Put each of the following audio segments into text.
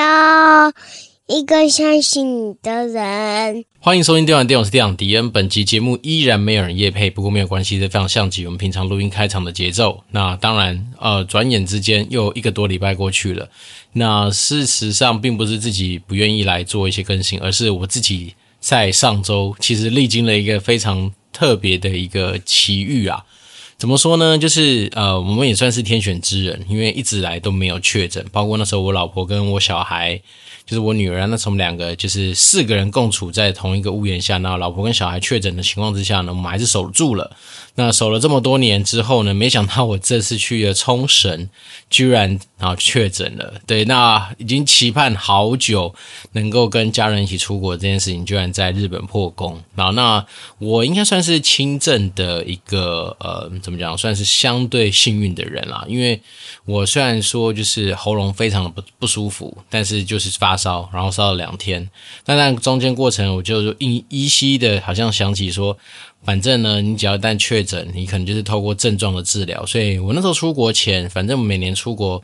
要一个相信你的人。欢迎收听《电玩店》，我是电玩迪恩。本集节目依然没有人夜配，不过没有关系，这非常像极我们平常录音开场的节奏。那当然，呃，转眼之间又一个多礼拜过去了。那事实上，并不是自己不愿意来做一些更新，而是我自己在上周其实历经了一个非常特别的一个奇遇啊。怎么说呢？就是呃，我们也算是天选之人，因为一直来都没有确诊，包括那时候我老婆跟我小孩，就是我女儿，那从两个就是四个人共处在同一个屋檐下，那老婆跟小孩确诊的情况之下呢，我们还是守住了。那守了这么多年之后呢，没想到我这次去了冲绳，居然啊确诊了。对，那已经期盼好久能够跟家人一起出国这件事情，居然在日本破功。然后，那我应该算是轻症的一个呃，怎么讲，算是相对幸运的人啦。因为我虽然说就是喉咙非常的不不舒服，但是就是发烧，然后烧了两天。但那中间过程，我就依依稀的，好像想起说。反正呢，你只要一旦确诊，你可能就是透过症状的治疗。所以我那时候出国前，反正每年出国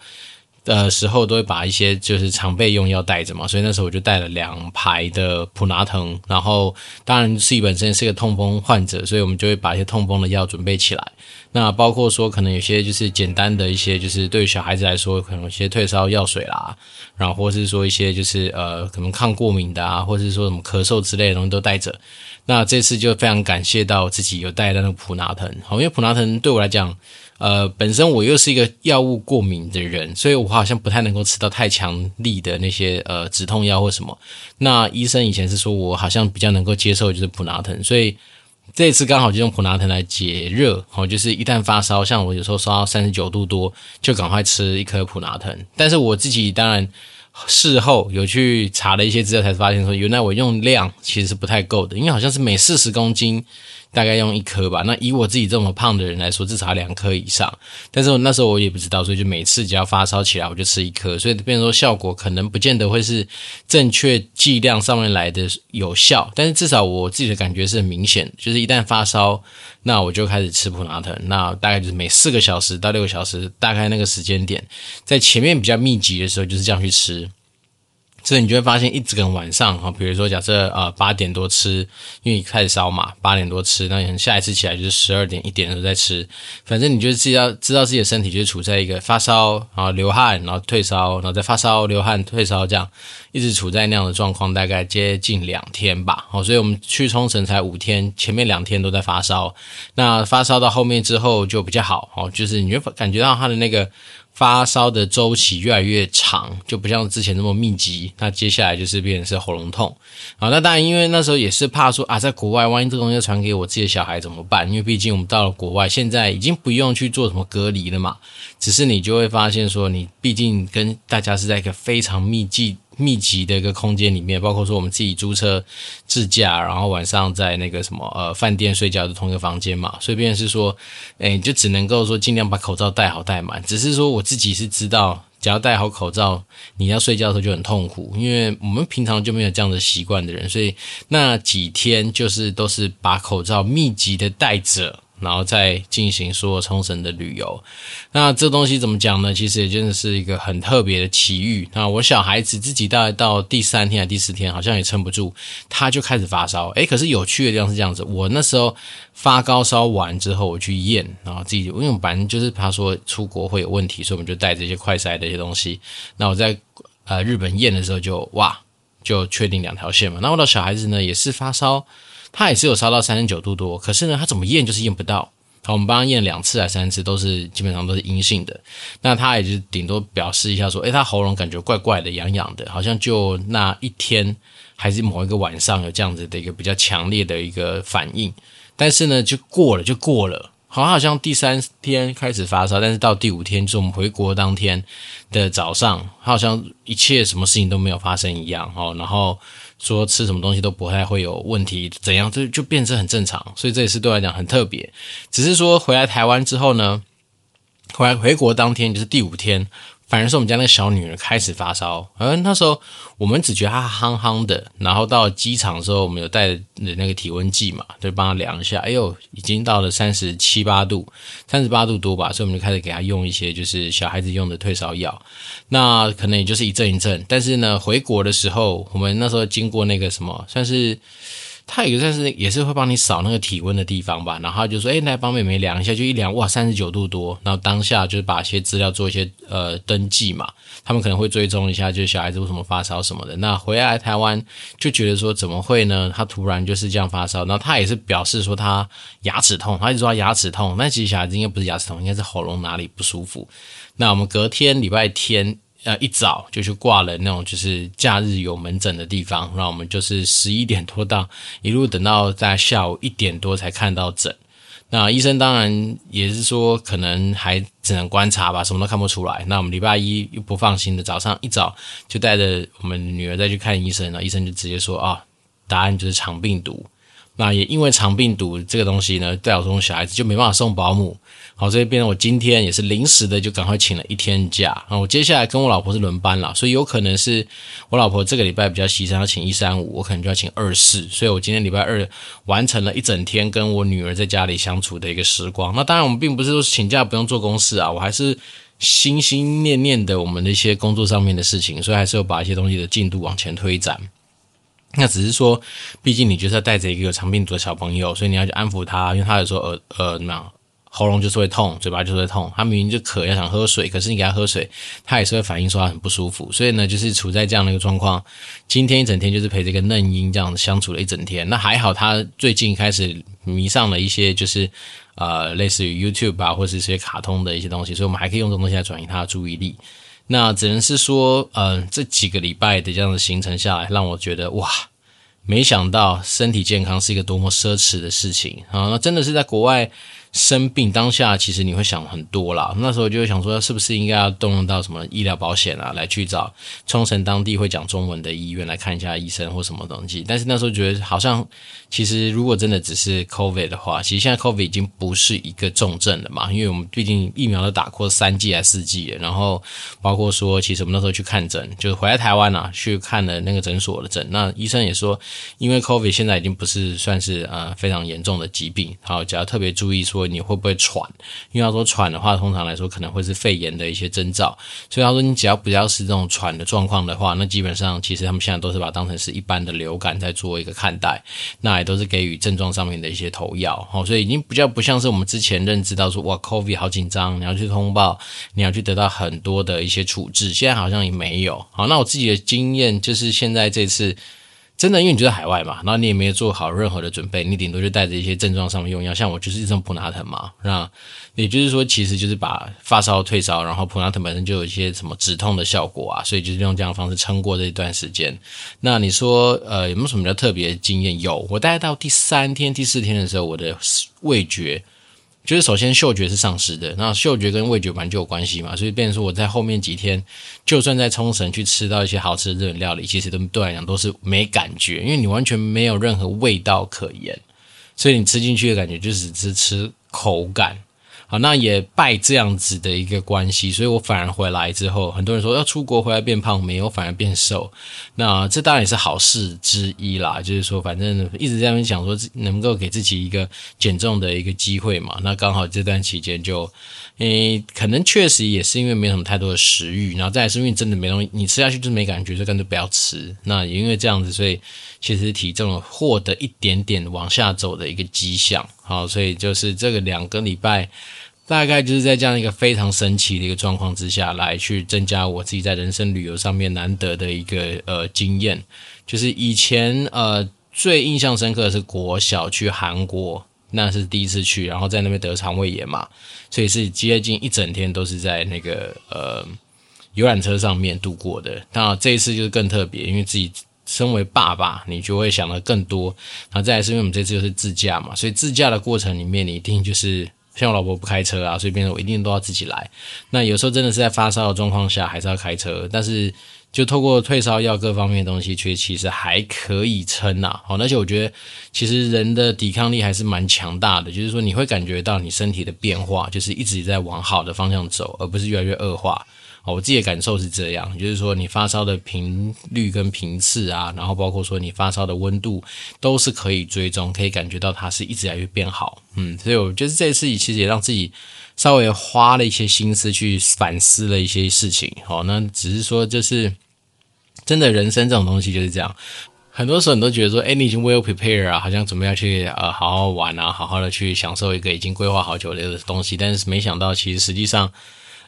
的时候都会把一些就是常备用药带着嘛。所以那时候我就带了两排的普拿疼，然后当然自己本身是一个痛风患者，所以我们就会把一些痛风的药准备起来。那包括说可能有些就是简单的一些，就是对于小孩子来说，可能有些退烧药水啦，然后或是说一些就是呃可能抗过敏的啊，或是说什么咳嗽之类的东西都带着。那这次就非常感谢到自己有带的那个普拿疼，好，因为普拿疼对我来讲，呃，本身我又是一个药物过敏的人，所以我好像不太能够吃到太强力的那些呃止痛药或什么。那医生以前是说我好像比较能够接受就是普拿疼，所以这次刚好就用普拿疼来解热，好，就是一旦发烧，像我有时候烧到三十九度多，就赶快吃一颗普拿疼。但是我自己当然。事后有去查了一些资料，才发现说，原来我用量其实是不太够的，因为好像是每四十公斤大概用一颗吧。那以我自己这么胖的人来说，至少两颗以上。但是我那时候我也不知道，所以就每次只要发烧起来，我就吃一颗。所以变成说效果可能不见得会是正确剂量上面来的有效，但是至少我自己的感觉是很明显，就是一旦发烧。那我就开始吃普拿疼，那大概就是每四个小时到六个小时，大概那个时间点，在前面比较密集的时候，就是这样去吃。所以你就会发现，一整个晚上哈，比如说假设呃八点多吃，因为你开始烧嘛，八点多吃，那你下一次起来就是十二点一点的时候再吃，反正你就知道知道自己的身体就是处在一个发烧，然后流汗，然后退烧，然后再发烧流汗退烧这样，一直处在那样的状况，大概接近两天吧。好，所以我们去冲绳才五天，前面两天都在发烧，那发烧到后面之后就比较好，哦，就是你就感觉到它的那个。发烧的周期越来越长，就不像之前那么密集。那接下来就是变成是喉咙痛。好，那当然，因为那时候也是怕说啊，在国外万一这东西传给我自己的小孩怎么办？因为毕竟我们到了国外，现在已经不用去做什么隔离了嘛。只是你就会发现说，你毕竟跟大家是在一个非常密集。密集的一个空间里面，包括说我们自己租车自驾，然后晚上在那个什么呃饭店睡觉的同一个房间嘛，所以便是说，诶，就只能够说尽量把口罩戴好戴满。只是说我自己是知道，只要戴好口罩，你要睡觉的时候就很痛苦，因为我们平常就没有这样的习惯的人，所以那几天就是都是把口罩密集的戴着。然后再进行说冲绳的旅游，那这东西怎么讲呢？其实也真的是一个很特别的奇遇。那我小孩子自己大概到第三天还是第四天，好像也撑不住，他就开始发烧。诶，可是有趣的地方是这样子，我那时候发高烧完之后，我去验，然后自己因为我反正就是怕说出国会有问题，所以我们就带这些快筛的一些东西。那我在呃日本验的时候就哇，就确定两条线嘛。那我的小孩子呢也是发烧。他也是有烧到三十九度多，可是呢，他怎么验就是验不到。好，我们帮他验两次还三次，都是基本上都是阴性的。那他也就顶多表示一下说，诶，他喉咙感觉怪怪的、痒痒的，好像就那一天还是某一个晚上有这样子的一个比较强烈的一个反应。但是呢，就过了就过了。好，好像第三天开始发烧，但是到第五天，就是我们回国当天的早上，好像一切什么事情都没有发生一样。哦，然后。说吃什么东西都不太会有问题，怎样就就变成很正常，所以这也是对我来讲很特别。只是说回来台湾之后呢，回来回国当天就是第五天反而是我们家那个小女儿开始发烧，而那时候我们只觉得她夯夯的，然后到机场的时候，我们有带的那个体温计嘛，就帮她量一下，哎呦，已经到了三十七八度，三十八度多吧，所以我们就开始给她用一些就是小孩子用的退烧药，那可能也就是一阵一阵，但是呢，回国的时候，我们那时候经过那个什么，算是。他也算是也是会帮你扫那个体温的地方吧，然后他就说：“哎，来帮妹妹量一下，就一量，哇，三十九度多。”然后当下就是把一些资料做一些呃登记嘛，他们可能会追踪一下，就是小孩子为什么发烧什么的。那回来台湾就觉得说怎么会呢？他突然就是这样发烧，然后他也是表示说他牙齿痛，他一直说他牙齿痛，那其实小孩子应该不是牙齿痛，应该是喉咙哪里不舒服。那我们隔天礼拜天。呃，一早就去挂了那种就是假日有门诊的地方，然后我们就是十一点多到，一路等到在下午一点多才看到诊。那医生当然也是说，可能还只能观察吧，什么都看不出来。那我们礼拜一又不放心的，早上一早就带着我们女儿再去看医生，然后医生就直接说啊，答案就是肠病毒。那也因为肠病毒这个东西呢，带我这种小孩子就没办法送保姆。好，所以变成我今天也是临时的，就赶快请了一天假。那我接下来跟我老婆是轮班了，所以有可能是我老婆这个礼拜比较牺牲，要请一三五，我可能就要请二四。所以我今天礼拜二完成了一整天跟我女儿在家里相处的一个时光。那当然，我们并不是说请假不用做公事啊，我还是心心念念的我们的一些工作上面的事情，所以还是要把一些东西的进度往前推展。那只是说，毕竟你就是要带着一个有肠病毒的小朋友，所以你要去安抚他，因为他有时候呃呃怎么样？喉咙就是会痛，嘴巴就是会痛。他明明就渴，要想喝水，可是你给他喝水，他也是会反应说他很不舒服。所以呢，就是处在这样的一个状况。今天一整天就是陪这个嫩婴这样相处了一整天。那还好，他最近开始迷上了一些就是呃类似于 YouTube 啊，或是一些卡通的一些东西，所以我们还可以用这种东西来转移他的注意力。那只能是说，嗯、这几个礼拜的这样的行程下来，让我觉得哇，没想到身体健康是一个多么奢侈的事情啊！那真的是在国外。生病当下，其实你会想很多啦。那时候就会想说，是不是应该要动用到什么医疗保险啊，来去找冲绳当地会讲中文的医院来看一下医生或什么东西。但是那时候觉得好像，其实如果真的只是 COVID 的话，其实现在 COVID 已经不是一个重症了嘛，因为我们毕竟疫苗都打过三剂还是四剂了。然后包括说，其实我们那时候去看诊，就是回来台湾啊，去看了那个诊所的诊，那医生也说，因为 COVID 现在已经不是算是、呃、非常严重的疾病，好，只要特别注意说。你会不会喘？因为他说喘的话，通常来说可能会是肺炎的一些征兆。所以他说，你只要不要是这种喘的状况的话，那基本上其实他们现在都是把它当成是一般的流感在做一个看待，那也都是给予症状上面的一些投药。好，所以已经比较不像是我们之前认知到说，哇，COVID 好紧张，你要去通报，你要去得到很多的一些处置。现在好像也没有。好，那我自己的经验就是现在这次。真的，因为你就在海外嘛，然后你也没有做好任何的准备，你顶多就带着一些症状上面用药，像我就是一种普拿疼嘛，那也就是说，其实就是把发烧退烧，然后普拿疼本身就有一些什么止痛的效果啊，所以就是用这样的方式撑过这一段时间。那你说，呃，有没有什么比较特别的经验？有，我大概到第三天、第四天的时候，我的味觉。就是首先嗅觉是丧失的，那嗅觉跟味觉本来就有关系嘛，所以变成说我在后面几天，就算在冲绳去吃到一些好吃的日本料理，其实都对来讲都是没感觉，因为你完全没有任何味道可言，所以你吃进去的感觉就只是吃口感。好，那也拜这样子的一个关系，所以我反而回来之后，很多人说要出国回来变胖，没有，反而变瘦。那这当然也是好事之一啦，就是说，反正一直在那边讲说，能够给自己一个减重的一个机会嘛。那刚好这段期间就，诶，可能确实也是因为没什么太多的食欲，然后再是因为真的没东西，你吃下去就是没感觉，就干脆不要吃。那也因为这样子，所以其实体重获得一点点往下走的一个迹象。好，所以就是这个两个礼拜。大概就是在这样一个非常神奇的一个状况之下，来去增加我自己在人生旅游上面难得的一个呃经验。就是以前呃最印象深刻的是国小去韩国，那是第一次去，然后在那边得肠胃炎嘛，所以是接近一整天都是在那个呃游览车上面度过的。那这一次就是更特别，因为自己身为爸爸，你就会想得更多。然后再来是因为我们这次就是自驾嘛，所以自驾的过程里面，你一定就是。像我老婆不开车啊，所以变成我一定都要自己来。那有时候真的是在发烧的状况下，还是要开车。但是就透过退烧药各方面的东西，却其实还可以撑呐。好，而且我觉得其实人的抵抗力还是蛮强大的，就是说你会感觉到你身体的变化，就是一直在往好的方向走，而不是越来越恶化。我自己的感受是这样，就是说你发烧的频率跟频次啊，然后包括说你发烧的温度，都是可以追踪，可以感觉到它是一直在变好。嗯，所以我觉得这次其实也让自己稍微花了一些心思去反思了一些事情。好，那只是说就是真的人生这种东西就是这样。很多时候你都觉得说，哎，你已经 well prepared 啊，好像准备要去呃好好玩啊，好好的去享受一个已经规划好久的东西，但是没想到其实实际上，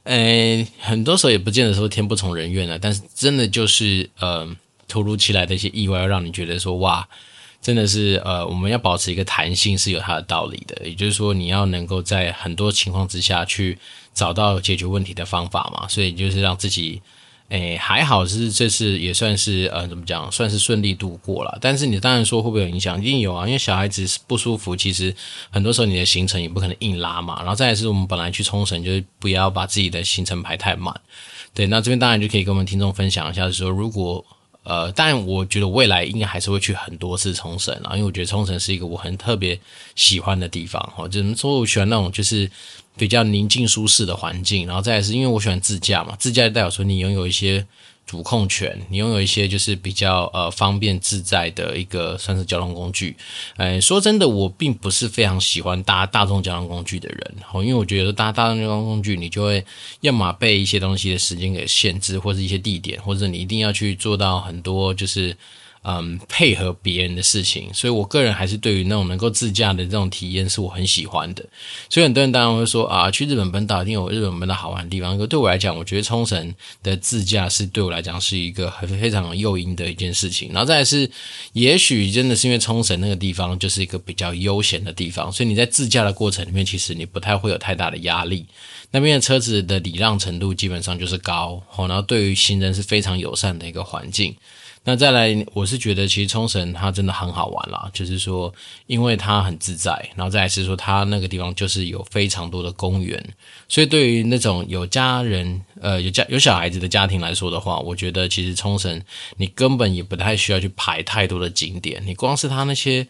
呃，很多时候也不见得说天不从人愿了，但是真的就是呃突如其来的一些意外，让你觉得说哇，真的是呃我们要保持一个弹性是有它的道理的，也就是说你要能够在很多情况之下去找到解决问题的方法嘛，所以就是让自己。诶，还好是这次也算是呃，怎么讲，算是顺利度过了。但是你当然说会不会有影响？一定有啊，因为小孩子不舒服，其实很多时候你的行程也不可能硬拉嘛。然后再来是我们本来去冲绳，就是不要把自己的行程排太满。对，那这边当然就可以跟我们听众分享一下，说如果呃，但我觉得未来应该还是会去很多次冲绳啊，因为我觉得冲绳是一个我很特别喜欢的地方。哈，就是说我喜欢那种就是。比较宁静舒适的环境，然后再来是因为我喜欢自驾嘛，自驾代表说你拥有一些主控权，你拥有一些就是比较呃方便自在的一个算是交通工具。哎，说真的，我并不是非常喜欢搭大众交通工具的人，因为我觉得搭大众交通工具，你就会要么被一些东西的时间给限制，或者一些地点，或者你一定要去做到很多就是。嗯，配合别人的事情，所以我个人还是对于那种能够自驾的这种体验是我很喜欢的。所以很多人当然会说啊，去日本本岛一定有日本本岛好玩的地方。可对我来讲，我觉得冲绳的自驾是对我来讲是一个很非常有诱因的一件事情。然后再是，也许真的是因为冲绳那个地方就是一个比较悠闲的地方，所以你在自驾的过程里面，其实你不太会有太大的压力。那边的车子的礼让程度基本上就是高，然后对于行人是非常友善的一个环境。那再来，我是觉得其实冲绳它真的很好玩啦，就是说，因为它很自在，然后再来是说它那个地方就是有非常多的公园，所以对于那种有家人、呃有家有小孩子的家庭来说的话，我觉得其实冲绳你根本也不太需要去排太多的景点，你光是它那些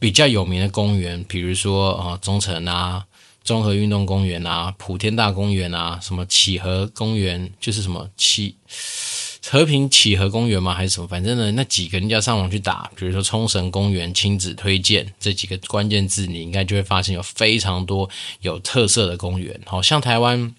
比较有名的公园，比如说啊中城啊、综合运动公园啊、普天大公园啊、什么启和公园，就是什么启。和平启和公园吗？还是什么？反正呢，那几个人家上网去打，比如说冲绳公园亲子推荐这几个关键字，你应该就会发现有非常多有特色的公园。好像台湾，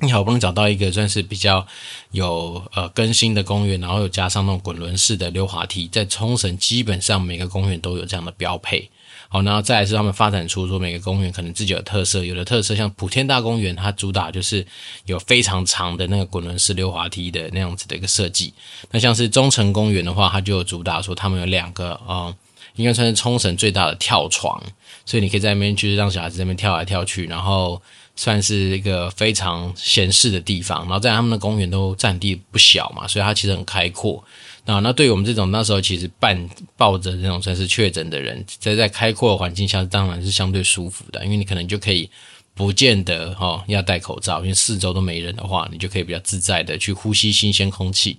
你好不容易找到一个算是比较有呃更新的公园，然后又加上那种滚轮式的溜滑梯，在冲绳基本上每个公园都有这样的标配。好，然后再来是他们发展出说每个公园可能自己有特色，有的特色像普天大公园，它主打就是有非常长的那个滚轮式溜滑梯的那样子的一个设计。那像是中城公园的话，它就主打说他们有两个啊、呃，应该算是冲绳最大的跳床，所以你可以在那边就是让小孩子在那边跳来跳去，然后算是一个非常闲适的地方。然后在他们的公园都占地不小嘛，所以它其实很开阔。啊，那对于我们这种那时候其实半抱着这种算是确诊的人，在在开阔环境下，当然是相对舒服的，因为你可能就可以不见得哈、哦、要戴口罩，因为四周都没人的话，你就可以比较自在的去呼吸新鲜空气。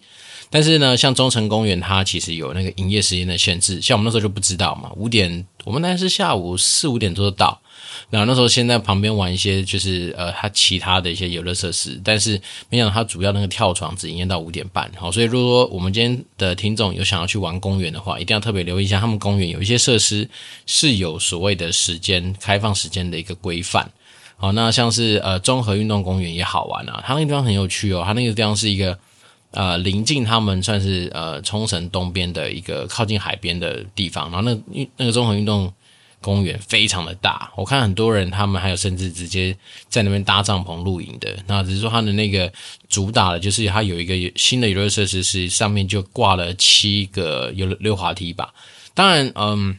但是呢，像中城公园，它其实有那个营业时间的限制，像我们那时候就不知道嘛，五点，我们那是下午四五点多就到。然后那时候先在旁边玩一些，就是呃，它其他的一些游乐设施，但是没想到它主要那个跳床只营业到五点半。好，所以如果说我们今天的听众有想要去玩公园的话，一定要特别留意一下，他们公园有一些设施是有所谓的时间开放时间的一个规范。好，那像是呃综合运动公园也好玩啊，它那个地方很有趣哦，它那个地方是一个呃临近他们算是呃冲绳东边的一个靠近海边的地方，然后那那个综合运动。公园非常的大，我看很多人他们还有甚至直接在那边搭帐篷露营的。那只是说它的那个主打的就是它有一个新的游乐设施，是上面就挂了七个有溜滑梯吧。当然，嗯。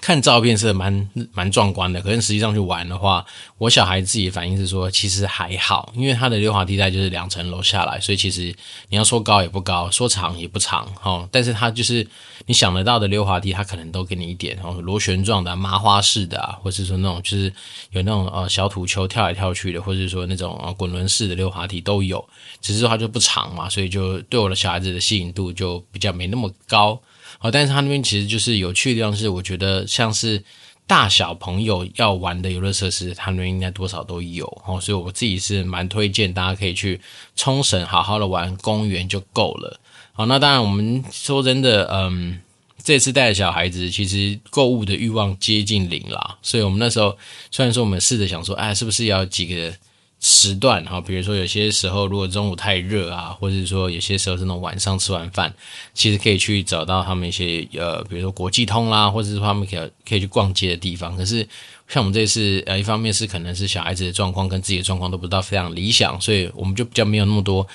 看照片是蛮蛮壮观的，可是实际上去玩的话，我小孩自己反应是说，其实还好，因为它的溜滑梯带就是两层楼下来，所以其实你要说高也不高，说长也不长，哈。但是它就是你想得到的溜滑梯，它可能都给你一点，哦，螺旋状的、麻花式的，或者是说那种就是有那种呃小土球跳来跳去的，或者是说那种呃滚轮式的溜滑梯都有，只是说它就不长嘛，所以就对我的小孩子的吸引度就比较没那么高。好，但是它那边其实就是有趣的地方是，我觉得像是大小朋友要玩的游乐设施，他那边应该多少都有哦。所以我自己是蛮推荐大家可以去冲绳好好的玩公园就够了。好，那当然我们说真的，嗯。这次带小孩子，其实购物的欲望接近零啦，所以我们那时候虽然说我们试着想说，哎，是不是要几个时段哈？比如说有些时候如果中午太热啊，或者说有些时候是那种晚上吃完饭，其实可以去找到他们一些呃，比如说国际通啦，或者是他们可以可以去逛街的地方。可是像我们这次呃，一方面是可能是小孩子的状况跟自己的状况都不知道非常理想，所以我们就比较没有那么多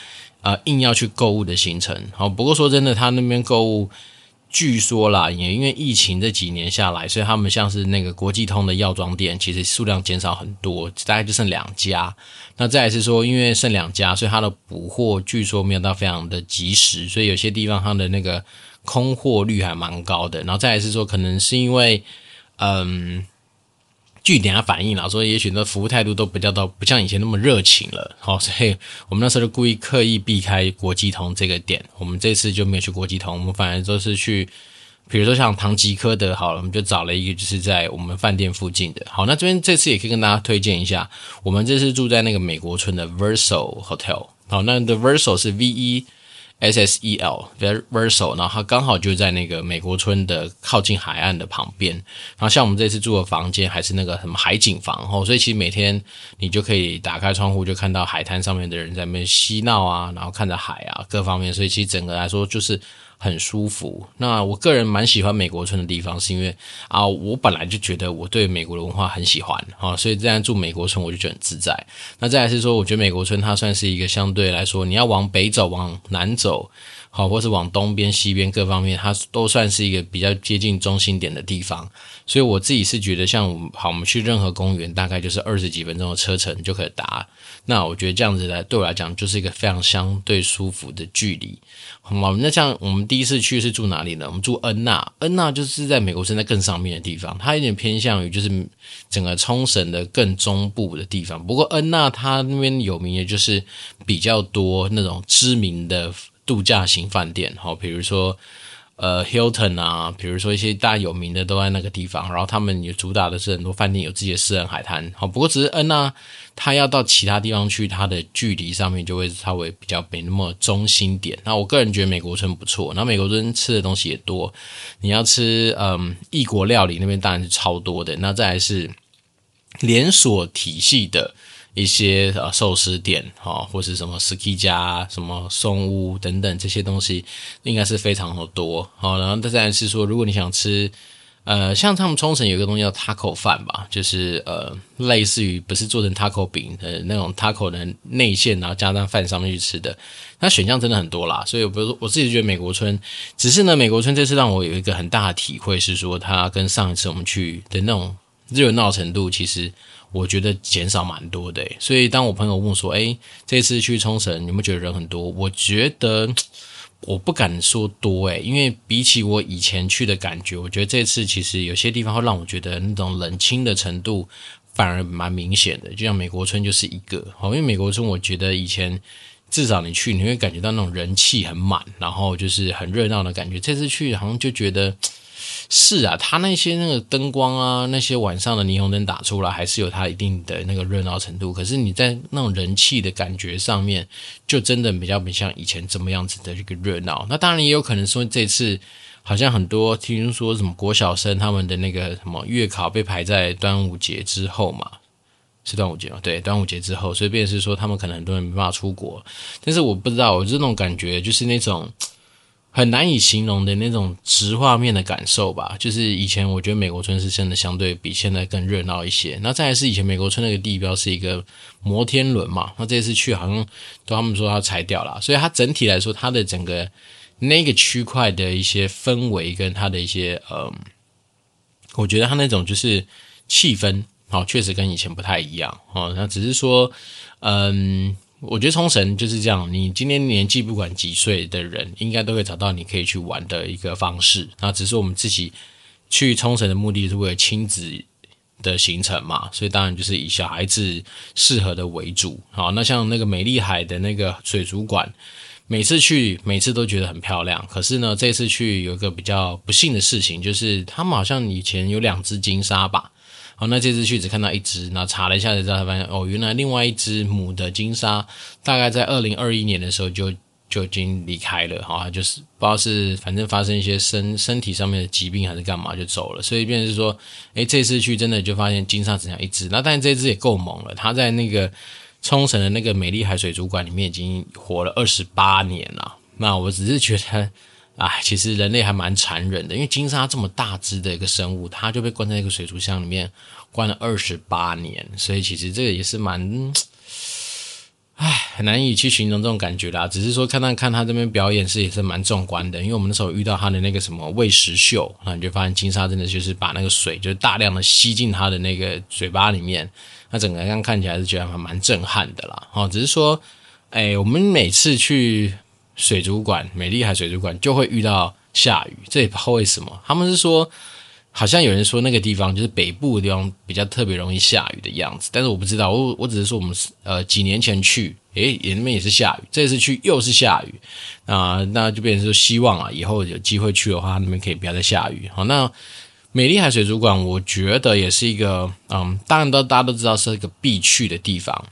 呃硬要去购物的行程。好，不过说真的，他那边购物。据说啦，也因为疫情这几年下来，所以他们像是那个国际通的药妆店，其实数量减少很多，大概就剩两家。那再来是说，因为剩两家，所以它的补货据说没有到非常的及时，所以有些地方它的那个空货率还蛮高的。然后再来是说，可能是因为，嗯。据点下反映了，说也许的服务态度都比较到不像以前那么热情了，好，所以我们那时候就故意刻意避开国际通这个点，我们这次就没有去国际通，我们反而都是去，比如说像唐吉诃德，好了，我们就找了一个就是在我们饭店附近的，好，那这边这次也可以跟大家推荐一下，我们这次住在那个美国村的 Verso Hotel，好，那 The Verso 是 V E。S S E L Verso，然后它刚好就在那个美国村的靠近海岸的旁边。然后像我们这次住的房间还是那个什么海景房哦，所以其实每天你就可以打开窗户就看到海滩上面的人在那边嬉闹啊，然后看着海啊各方面，所以其实整个来说就是。很舒服。那我个人蛮喜欢美国村的地方，是因为啊，我本来就觉得我对美国的文化很喜欢啊，所以这样住美国村我就觉得很自在。那再来是说，我觉得美国村它算是一个相对来说，你要往北走、往南走。好，或是往东边、西边各方面，它都算是一个比较接近中心点的地方。所以我自己是觉得，像好，我们去任何公园，大概就是二十几分钟的车程就可以达。那我觉得这样子来对我来讲，就是一个非常相对舒服的距离。好，那像我们第一次去是住哪里呢？我们住恩纳，恩纳就是在美国现在更上面的地方，它有点偏向于就是整个冲绳的更中部的地方。不过恩纳它那边有名的就是比较多那种知名的。度假型饭店，好，比如说呃，Hilton 啊，比如说一些大有名的都在那个地方，然后他们也主打的是很多饭店有自己的私人海滩，好，不过只是恩纳，他要到其他地方去，它的距离上面就会稍微比较没那么中心点。那我个人觉得美国村不错，那美国村吃的东西也多，你要吃嗯异国料理那边当然是超多的，那再来是连锁体系的。一些呃寿司店哈，或是什么 ski 家、什么松屋等等这些东西，应该是非常的多。好，然后再来是说，如果你想吃，呃，像他们冲绳有一个东西叫 taco 饭吧，就是呃类似于不是做成 taco 饼的那种 taco 的内馅，然后加上饭上面去吃的，那选项真的很多啦。所以，比如说我自己觉得美国村，只是呢，美国村这次让我有一个很大的体会是说，它跟上一次我们去的那种热闹程度，其实。我觉得减少蛮多的，所以当我朋友问说：“诶，这次去冲绳，你有没有觉得人很多？”我觉得 我不敢说多，诶，因为比起我以前去的感觉，我觉得这次其实有些地方会让我觉得那种冷清的程度反而蛮明显的。就像美国村就是一个，好，因为美国村我觉得以前至少你去你会感觉到那种人气很满，然后就是很热闹的感觉。这次去好像就觉得。是啊，他那些那个灯光啊，那些晚上的霓虹灯打出来，还是有它一定的那个热闹程度。可是你在那种人气的感觉上面，就真的比较不像以前怎么样子的一个热闹。那当然也有可能说，这次好像很多听说什么国小生他们的那个什么月考被排在端午节之后嘛，是端午节吗？对，端午节之后，所以便是说他们可能很多人没办法出国。但是我不知道，我这种感觉就是那种。很难以形容的那种直画面的感受吧，就是以前我觉得美国村是真的相对比现在更热闹一些。那再来是以前美国村那个地标是一个摩天轮嘛，那这次去好像都他们说要拆掉了，所以它整体来说，它的整个那个区块的一些氛围跟它的一些嗯，我觉得它那种就是气氛，好，确实跟以前不太一样哦。那只是说，嗯。我觉得冲绳就是这样，你今年年纪不管几岁的人，应该都会找到你可以去玩的一个方式。那只是我们自己去冲绳的目的是为了亲子的行程嘛，所以当然就是以小孩子适合的为主。好，那像那个美丽海的那个水族馆，每次去，每次都觉得很漂亮。可是呢，这次去有一个比较不幸的事情，就是他们好像以前有两只金鲨吧。好，那这次去只看到一只，那查了一下才知道，发现哦，原来另外一只母的金沙大概在二零二一年的时候就就已经离开了。好，就是不知道是反正发生一些身身体上面的疾病还是干嘛就走了。所以变成是说，诶，这次去真的就发现金沙只剩一只。那但是这只也够猛了，它在那个。冲绳的那个美丽海水族馆里面已经活了二十八年了。那我只是觉得，哎，其实人类还蛮残忍的，因为金沙这么大只的一个生物，它就被关在一个水族箱里面关了二十八年，所以其实这个也是蛮，哎，很难以去形容这种感觉啦。只是说看看看他这边表演是也是蛮壮观的，因为我们那时候遇到他的那个什么喂食秀，那你就发现金沙真的就是把那个水就是大量的吸进他的那个嘴巴里面。那整个样看起来是觉得还蛮震撼的啦，哦，只是说，哎，我们每次去水族馆，美丽海水族馆就会遇到下雨，这也不知道为什么。他们是说，好像有人说那个地方就是北部的地方比较特别容易下雨的样子，但是我不知道，我我只是说我们呃几年前去，诶，也那边也是下雨，这次去又是下雨，啊，那就变成说希望啊，以后有机会去的话，那边可以不要再下雨，好，那。美丽海水族馆，我觉得也是一个，嗯，当然都大家都知道是一个必去的地方。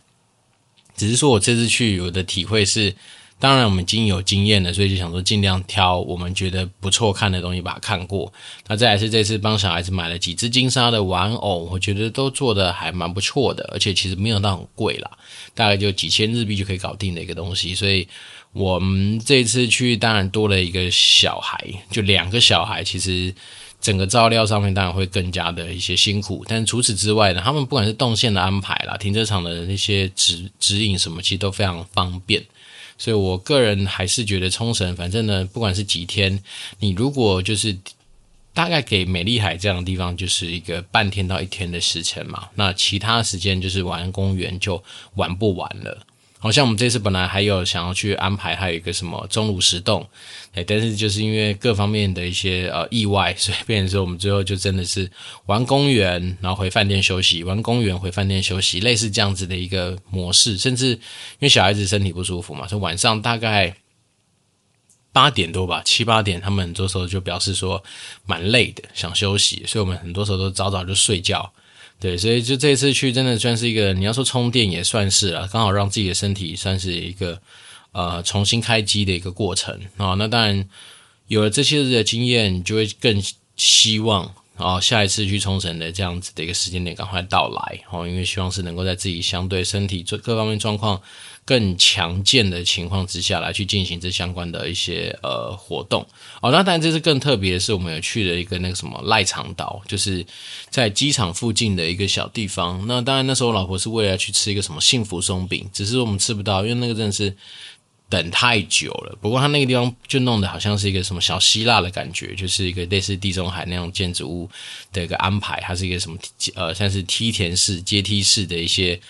只是说我这次去，我的体会是，当然我们已经有经验了，所以就想说尽量挑我们觉得不错看的东西把它看过。那再来是这次帮小孩子买了几只金沙的玩偶，我觉得都做得还蛮不错的，而且其实没有到很贵啦，大概就几千日币就可以搞定的一个东西。所以我们这次去，当然多了一个小孩，就两个小孩，其实。整个照料上面当然会更加的一些辛苦，但除此之外呢，他们不管是动线的安排啦、停车场的那些指指引什么，其实都非常方便。所以我个人还是觉得冲绳，反正呢，不管是几天，你如果就是大概给美丽海这样的地方，就是一个半天到一天的时辰嘛，那其他时间就是玩公园就玩不完了。好像我们这次本来还有想要去安排，还有一个什么钟乳石洞，哎，但是就是因为各方面的一些呃意外，所以变成说我们最后就真的是玩公园，然后回饭店休息，玩公园回饭店休息，类似这样子的一个模式。甚至因为小孩子身体不舒服嘛，所以晚上大概八点多吧，七八点，他们很多时候就表示说蛮累的，想休息，所以我们很多时候都早早就睡觉。对，所以就这次去真的算是一个，你要说充电也算是了，刚好让自己的身体算是一个呃重新开机的一个过程啊。那当然有了这些日的经验，你就会更希望啊下一次去冲绳的这样子的一个时间点赶快到来哦，因为希望是能够在自己相对身体各方面状况。更强健的情况之下来去进行这相关的一些呃活动哦，那当然这次更特别的是，我们有去了一个那个什么赖长岛，就是在机场附近的一个小地方。那当然那时候我老婆是为了去吃一个什么幸福松饼，只是我们吃不到，因为那个真的是等太久了。不过他那个地方就弄得好像是一个什么小希腊的感觉，就是一个类似地中海那种建筑物的一个安排，它是一个什么呃像是梯田式阶梯式的一些。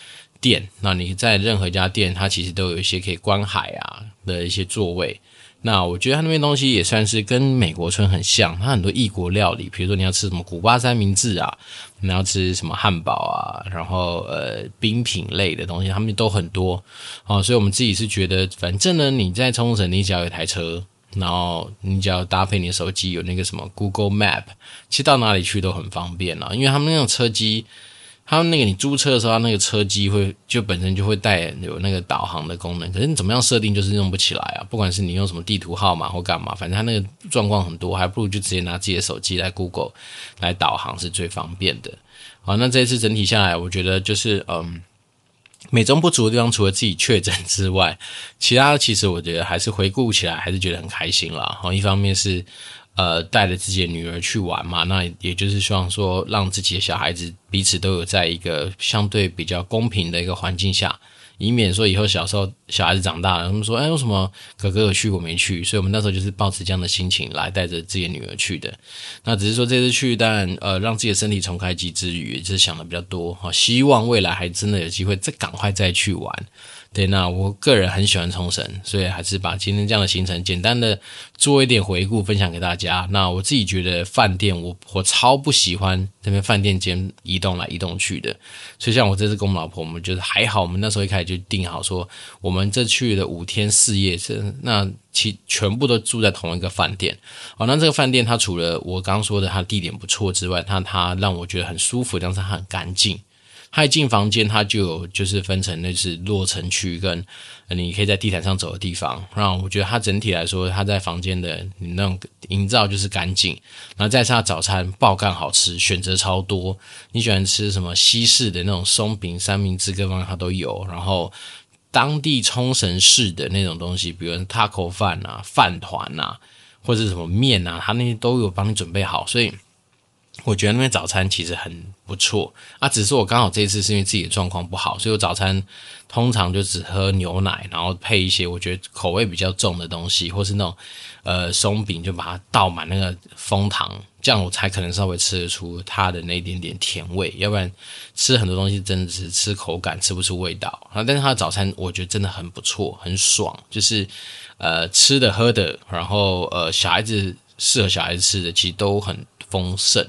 店，那你在任何一家店，它其实都有一些可以观海啊的一些座位。那我觉得它那边东西也算是跟美国村很像，它很多异国料理，比如说你要吃什么古巴三明治啊，你要吃什么汉堡啊，然后呃冰品类的东西，他们都很多哦。所以我们自己是觉得，反正呢你在冲绳，你只要有一台车，然后你只要搭配你的手机有那个什么 Google Map，其实到哪里去都很方便了，因为他们那种车机。他那个你租车的时候，他那个车机会就本身就会带有那个导航的功能，可是你怎么样设定就是用不起来啊！不管是你用什么地图号码或干嘛，反正他那个状况很多，还不如就直接拿自己的手机来 Google 来导航是最方便的。好，那这一次整体下来，我觉得就是嗯，美中不足的地方，除了自己确诊之外，其他其实我觉得还是回顾起来还是觉得很开心啦。好，一方面是。呃，带着自己的女儿去玩嘛，那也就是希望说，让自己的小孩子彼此都有在一个相对比较公平的一个环境下，以免说以后小时候小孩子长大了，他们说，哎，为什么哥哥有去我没去？所以我们那时候就是抱持这样的心情来带着自己的女儿去的。那只是说这次去，当然呃，让自己的身体重开机之余，也就是想的比较多哈，希望未来还真的有机会再赶快再去玩。对，那我个人很喜欢冲绳，所以还是把今天这样的行程简单的做一点回顾，分享给大家。那我自己觉得饭店，我我超不喜欢这边饭店间移动来移动去的。所以像我这次跟我们老婆，我们就是还好，我们那时候一开始就定好说，我们这去了五天四夜，是那其全部都住在同一个饭店。哦，那这个饭店它除了我刚刚说的它地点不错之外，它它让我觉得很舒服，但是它很干净。他一进房间，他就有就是分成那是落尘区跟你可以在地毯上走的地方。然后我觉得他整体来说，他在房间的那种营造就是干净。然后再是他早餐爆干好吃，选择超多。你喜欢吃什么西式的那种松饼、三明治各方面他都有。然后当地冲绳式的那种东西，比如 taco 饭啊、饭团啊，或者什么面啊，他那些都有帮你准备好，所以。我觉得那边早餐其实很不错啊，只是我刚好这次是因为自己的状况不好，所以我早餐通常就只喝牛奶，然后配一些我觉得口味比较重的东西，或是那种呃松饼，就把它倒满那个枫糖，这样我才可能稍微吃得出它的那一点点甜味，要不然吃很多东西真的是吃口感吃不出味道啊。但是它的早餐我觉得真的很不错，很爽，就是呃吃的喝的，然后呃小孩子适合小孩子吃的，其实都很丰盛。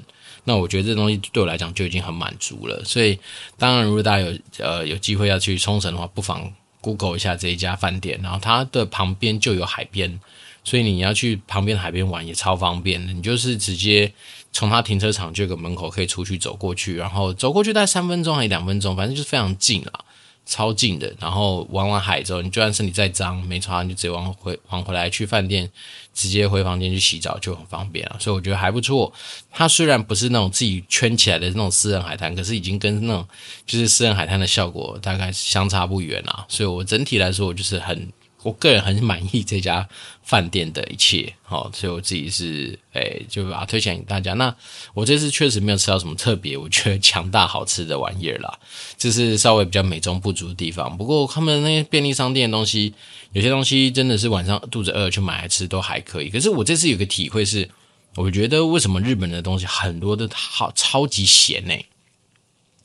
那我觉得这东西对我来讲就已经很满足了，所以当然，如果大家有呃有机会要去冲绳的话，不妨 Google 一下这一家饭店，然后它的旁边就有海边，所以你要去旁边海边玩也超方便的，你就是直接从它停车场就个门口可以出去走过去，然后走过去大概三分钟还是两分钟，反正就是非常近了。超近的，然后玩完海之后，你就算身体再脏，没穿你就直接往回往回来去饭店，直接回房间去洗澡就很方便了。所以我觉得还不错。它虽然不是那种自己圈起来的那种私人海滩，可是已经跟那种就是私人海滩的效果大概相差不远了。所以我整体来说，我就是很。我个人很满意这家饭店的一切，好，所以我自己是诶，就把它推荐给大家。那我这次确实没有吃到什么特别，我觉得强大好吃的玩意儿啦，这是稍微比较美中不足的地方。不过他们那些便利商店的东西，有些东西真的是晚上肚子饿去买来吃都还可以。可是我这次有个体会是，我觉得为什么日本的东西很多都好超级咸呢？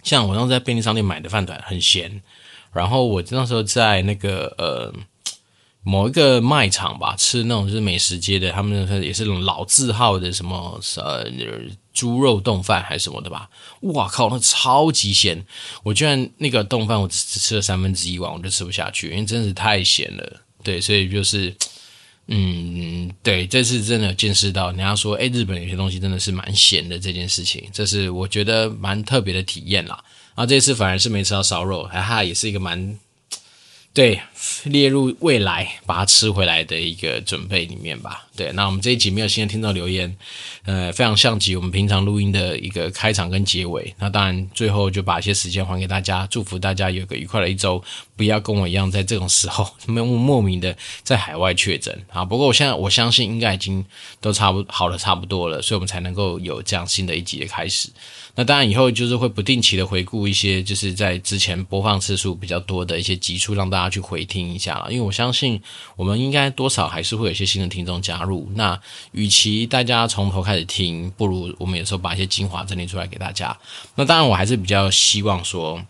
像我当时在便利商店买的饭团很咸，然后我那时候在那个呃。某一个卖场吧，吃那种就是美食街的，他们也是那种老字号的什么呃猪肉冻饭还是什么的吧。哇靠，那超级咸！我居然那个冻饭我只吃了三分之一碗，我就吃不下去，因为真是太咸了。对，所以就是嗯，对，这次真的有见识到，人家说哎，日本有些东西真的是蛮咸的这件事情，这是我觉得蛮特别的体验啦。然后这次反而是没吃到烧肉，哈哈，也是一个蛮。对，列入未来把它吃回来的一个准备里面吧。对，那我们这一集没有新的听众留言，呃，非常像极我们平常录音的一个开场跟结尾。那当然，最后就把一些时间还给大家，祝福大家有个愉快的一周，不要跟我一样在这种时候 莫莫名的在海外确诊啊。不过我现在我相信应该已经都差不好了，差不多了，所以我们才能够有这样新的一集的开始。那当然以后就是会不定期的回顾一些就是在之前播放次数比较多的一些集数，让大家去回听听一下了。因为我相信我们应该多少还是会有一些新的听众加入。那与其大家从头开始听，不如我们有时候把一些精华整理出来给大家。那当然我还是比较希望说，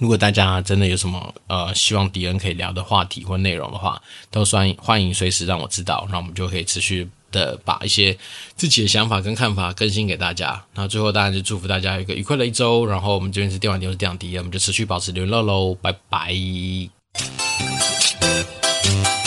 如果大家真的有什么呃希望迪恩可以聊的话题或内容的话，都算欢迎随时让我知道，那我们就可以持续。的把一些自己的想法跟看法更新给大家，那最后当然就祝福大家一个愉快的一周。然后我们这边是电玩店，我是电玩迪恩，我们就持续保持联络喽，拜拜。Müzik